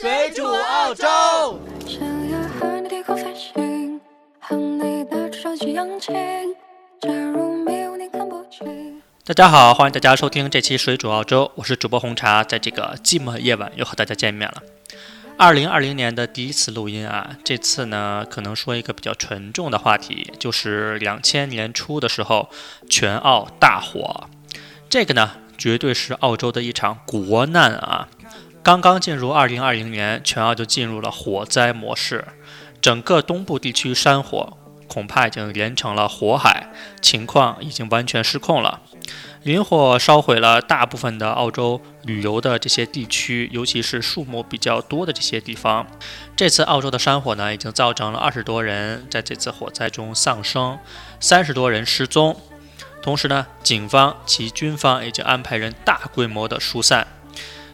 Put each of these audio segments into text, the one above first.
水煮澳洲。想要和你低空飞行，和你。假如你看不清。大家好，欢迎大家收听这期水煮澳洲，我是主播红茶，在这个寂寞的夜晚又和大家见面了。二零二零年的第一次录音啊，这次呢可能说一个比较沉重的话题，就是两千年初的时候全澳大火，这个呢绝对是澳洲的一场国难啊。刚刚进入二零二零年，全澳就进入了火灾模式，整个东部地区山火恐怕已经连成了火海，情况已经完全失控了。林火烧毁了大部分的澳洲旅游的这些地区，尤其是树木比较多的这些地方。这次澳洲的山火呢，已经造成了二十多人在这次火灾中丧生，三十多人失踪。同时呢，警方及军方已经安排人大规模的疏散。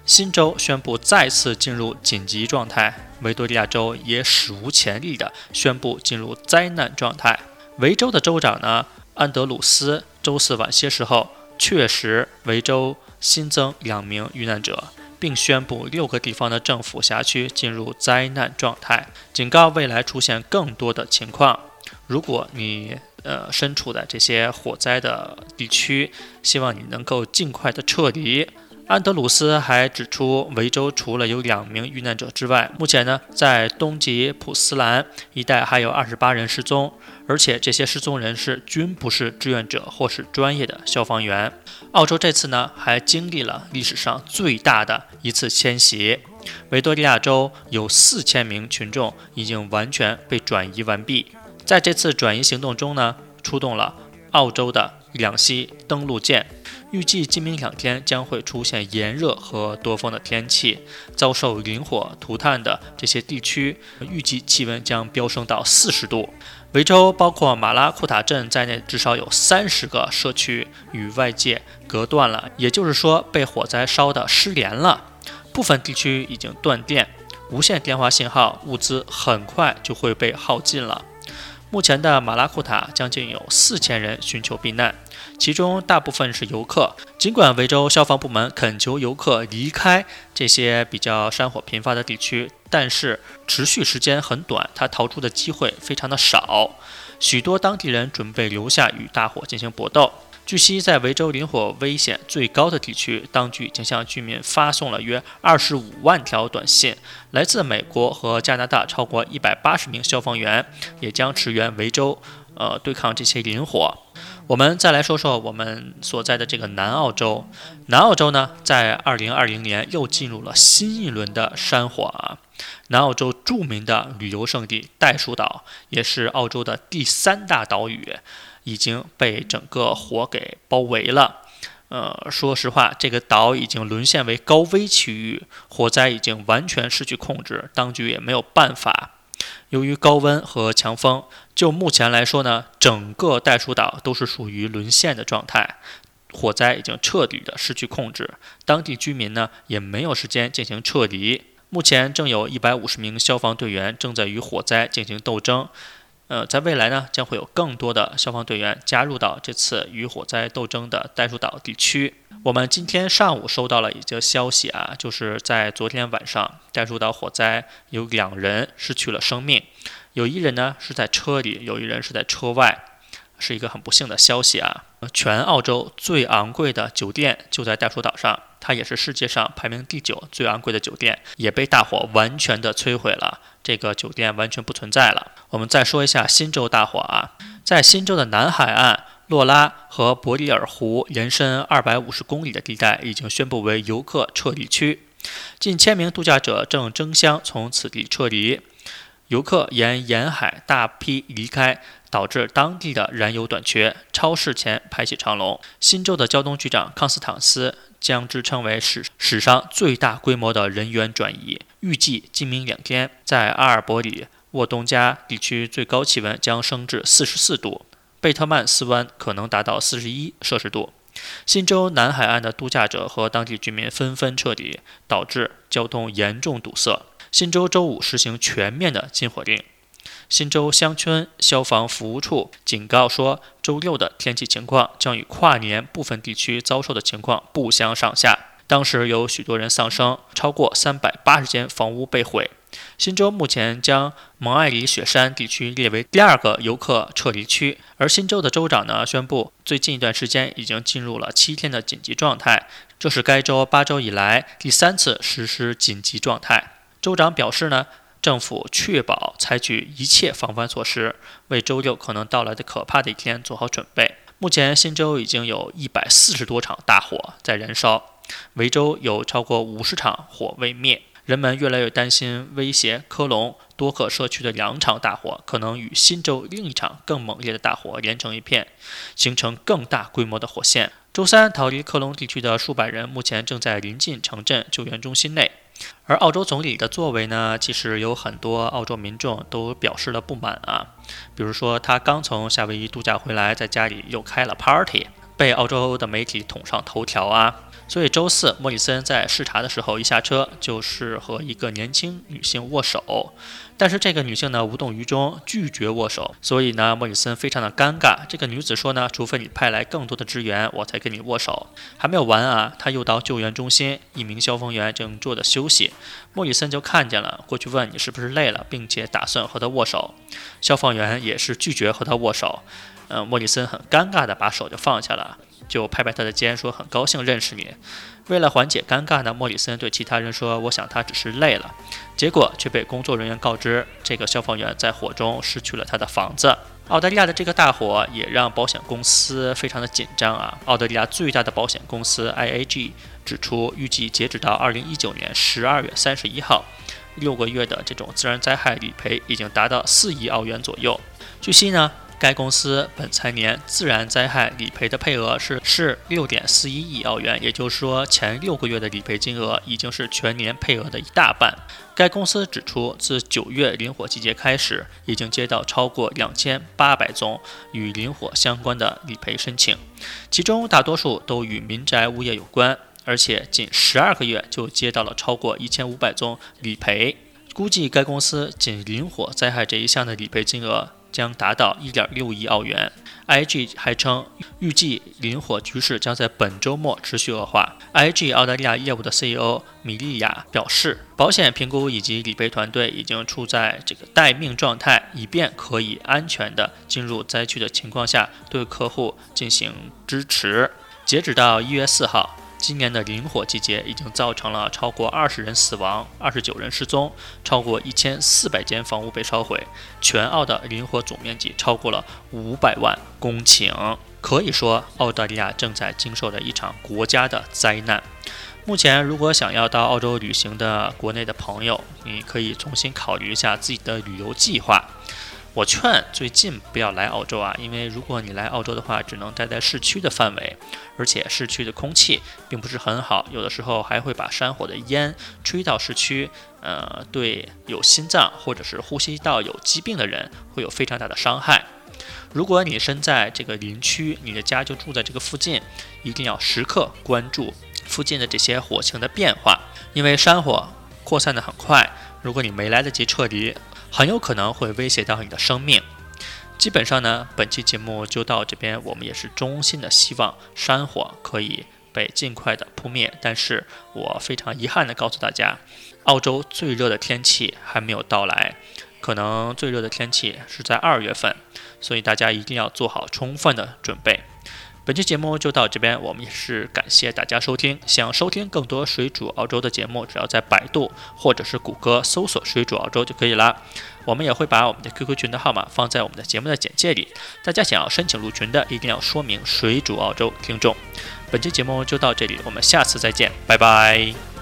新州宣布再次进入紧急状态，维多利亚州也史无前例的宣布进入灾难状态。维州的州长呢，安德鲁斯周四晚些时候。确实，维州新增两名遇难者，并宣布六个地方的政府辖区进入灾难状态，警告未来出现更多的情况。如果你呃身处在这些火灾的地区，希望你能够尽快的撤离。安德鲁斯还指出，维州除了有两名遇难者之外，目前呢，在东吉普斯兰一带还有二十八人失踪，而且这些失踪人士均不是志愿者或是专业的消防员。澳洲这次呢，还经历了历史上最大的一次迁徙，维多利亚州有四千名群众已经完全被转移完毕。在这次转移行动中呢，出动了澳洲的两栖登陆舰。预计今明两天将会出现炎热和多风的天气，遭受林火涂炭的这些地区，预计气温将飙升到四十度。维州包括马拉库塔镇在内，至少有三十个社区与外界隔断了，也就是说被火灾烧的失联了。部分地区已经断电，无线电话信号，物资很快就会被耗尽了。目前的马拉库塔将近有四千人寻求避难。其中大部分是游客。尽管维州消防部门恳求游客离开这些比较山火频发的地区，但是持续时间很短，他逃出的机会非常的少。许多当地人准备留下与大火进行搏斗。据悉，在维州林火危险最高的地区，当局已经向居民发送了约二十五万条短信。来自美国和加拿大超过一百八十名消防员也将驰援维州，呃，对抗这些林火。我们再来说说我们所在的这个南澳洲。南澳洲呢，在二零二零年又进入了新一轮的山火啊。南澳洲著名的旅游胜地袋鼠岛，也是澳洲的第三大岛屿，已经被整个火给包围了。呃，说实话，这个岛已经沦陷为高危区域，火灾已经完全失去控制，当局也没有办法。由于高温和强风，就目前来说呢，整个袋鼠岛都是属于沦陷的状态，火灾已经彻底的失去控制，当地居民呢也没有时间进行撤离。目前正有一百五十名消防队员正在与火灾进行斗争。呃，在未来呢，将会有更多的消防队员加入到这次与火灾斗争的袋鼠岛地区。我们今天上午收到了一则消息啊，就是在昨天晚上，袋鼠岛火灾有两人失去了生命，有一人呢是在车里，有一人是在车外，是一个很不幸的消息啊。全澳洲最昂贵的酒店就在袋鼠岛上，它也是世界上排名第九最昂贵的酒店，也被大火完全的摧毁了。这个酒店完全不存在了。我们再说一下新州大火啊，在新州的南海岸，洛拉和伯利尔湖延伸二百五十公里的地带已经宣布为游客撤离区，近千名度假者正争相从此地撤离。游客沿沿海大批离开，导致当地的燃油短缺，超市前排起长龙。新州的交通局长康斯坦斯将之称为史史上最大规模的人员转移。预计今明两天，在阿尔伯里沃东加地区最高气温将升至四十四度，贝特曼斯湾可能达到四十一摄氏度。新州南海岸的度假者和当地居民纷纷撤离，导致交通严重堵塞。新州周五实行全面的禁火令。新州乡村消防服务处警告说，周六的天气情况将与跨年部分地区遭受的情况不相上下。当时有许多人丧生，超过三百八十间房屋被毁。新州目前将蒙艾里雪山地区列为第二个游客撤离区，而新州的州长呢宣布，最近一段时间已经进入了七天的紧急状态，这是该州八周以来第三次实施紧急状态。州长表示呢，政府确保采取一切防范措施，为周六可能到来的可怕的一天做好准备。目前新州已经有一百四十多场大火在燃烧，维州有超过五十场火未灭。人们越来越担心，威胁科隆多克社区的两场大火可能与新州另一场更猛烈的大火连成一片，形成更大规模的火线。周三，逃离科隆地区的数百人目前正在临近城镇救援中心内。而澳洲总理的作为呢，其实有很多澳洲民众都表示了不满啊。比如说，他刚从夏威夷度假回来，在家里又开了 party，被澳洲的媒体捅上头条啊。所以周四，莫里森在视察的时候，一下车就是和一个年轻女性握手，但是这个女性呢无动于衷，拒绝握手。所以呢，莫里森非常的尴尬。这个女子说呢，除非你派来更多的支援，我才跟你握手。还没有完啊，他又到救援中心，一名消防员正坐着休息，莫里森就看见了，过去问你是不是累了，并且打算和他握手。消防员也是拒绝和他握手。嗯，莫里森很尴尬的把手就放下了。就拍拍他的肩，说很高兴认识你。为了缓解尴尬呢，莫里森对其他人说：“我想他只是累了。”结果却被工作人员告知，这个消防员在火中失去了他的房子。澳大利亚的这个大火也让保险公司非常的紧张啊！澳大利亚最大的保险公司 IAG 指出，预计截止到2019年12月31号，六个月的这种自然灾害理赔已经达到4亿澳元左右。据悉呢。该公司本财年自然灾害理赔的配额是是六点四一亿澳元，也就是说，前六个月的理赔金额已经是全年配额的一大半。该公司指出，自九月林火季节开始，已经接到超过两千八百宗与林火相关的理赔申请，其中大多数都与民宅物业有关，而且仅十二个月就接到了超过一千五百宗理赔。估计该公司仅林火灾害这一项的理赔金额。将达到1.6亿澳元。IG 还称，预计林火局势将在本周末持续恶化。IG 澳大利亚业务的 CEO 米利亚表示，保险评估以及理赔团队已经处在这个待命状态，以便可以安全的进入灾区的情况下对客户进行支持。截止到1月4号。今年的林火季节已经造成了超过二十人死亡、二十九人失踪，超过一千四百间房屋被烧毁。全澳的林火总面积超过了五百万公顷，可以说澳大利亚正在经受着一场国家的灾难。目前，如果想要到澳洲旅行的国内的朋友，你可以重新考虑一下自己的旅游计划。我劝最近不要来澳洲啊，因为如果你来澳洲的话，只能待在市区的范围，而且市区的空气并不是很好，有的时候还会把山火的烟吹到市区，呃，对有心脏或者是呼吸道有疾病的人会有非常大的伤害。如果你身在这个林区，你的家就住在这个附近，一定要时刻关注附近的这些火情的变化，因为山火扩散的很快，如果你没来得及撤离。很有可能会威胁到你的生命。基本上呢，本期节目就到这边。我们也是衷心的希望山火可以被尽快的扑灭。但是我非常遗憾的告诉大家，澳洲最热的天气还没有到来，可能最热的天气是在二月份，所以大家一定要做好充分的准备。本期节目就到这边，我们也是感谢大家收听。想收听更多水煮澳洲的节目，只要在百度或者是谷歌搜索“水煮澳洲”就可以了。我们也会把我们的 QQ 群的号码放在我们的节目的简介里，大家想要申请入群的，一定要说明“水煮澳洲”听众。本期节目就到这里，我们下次再见，拜拜。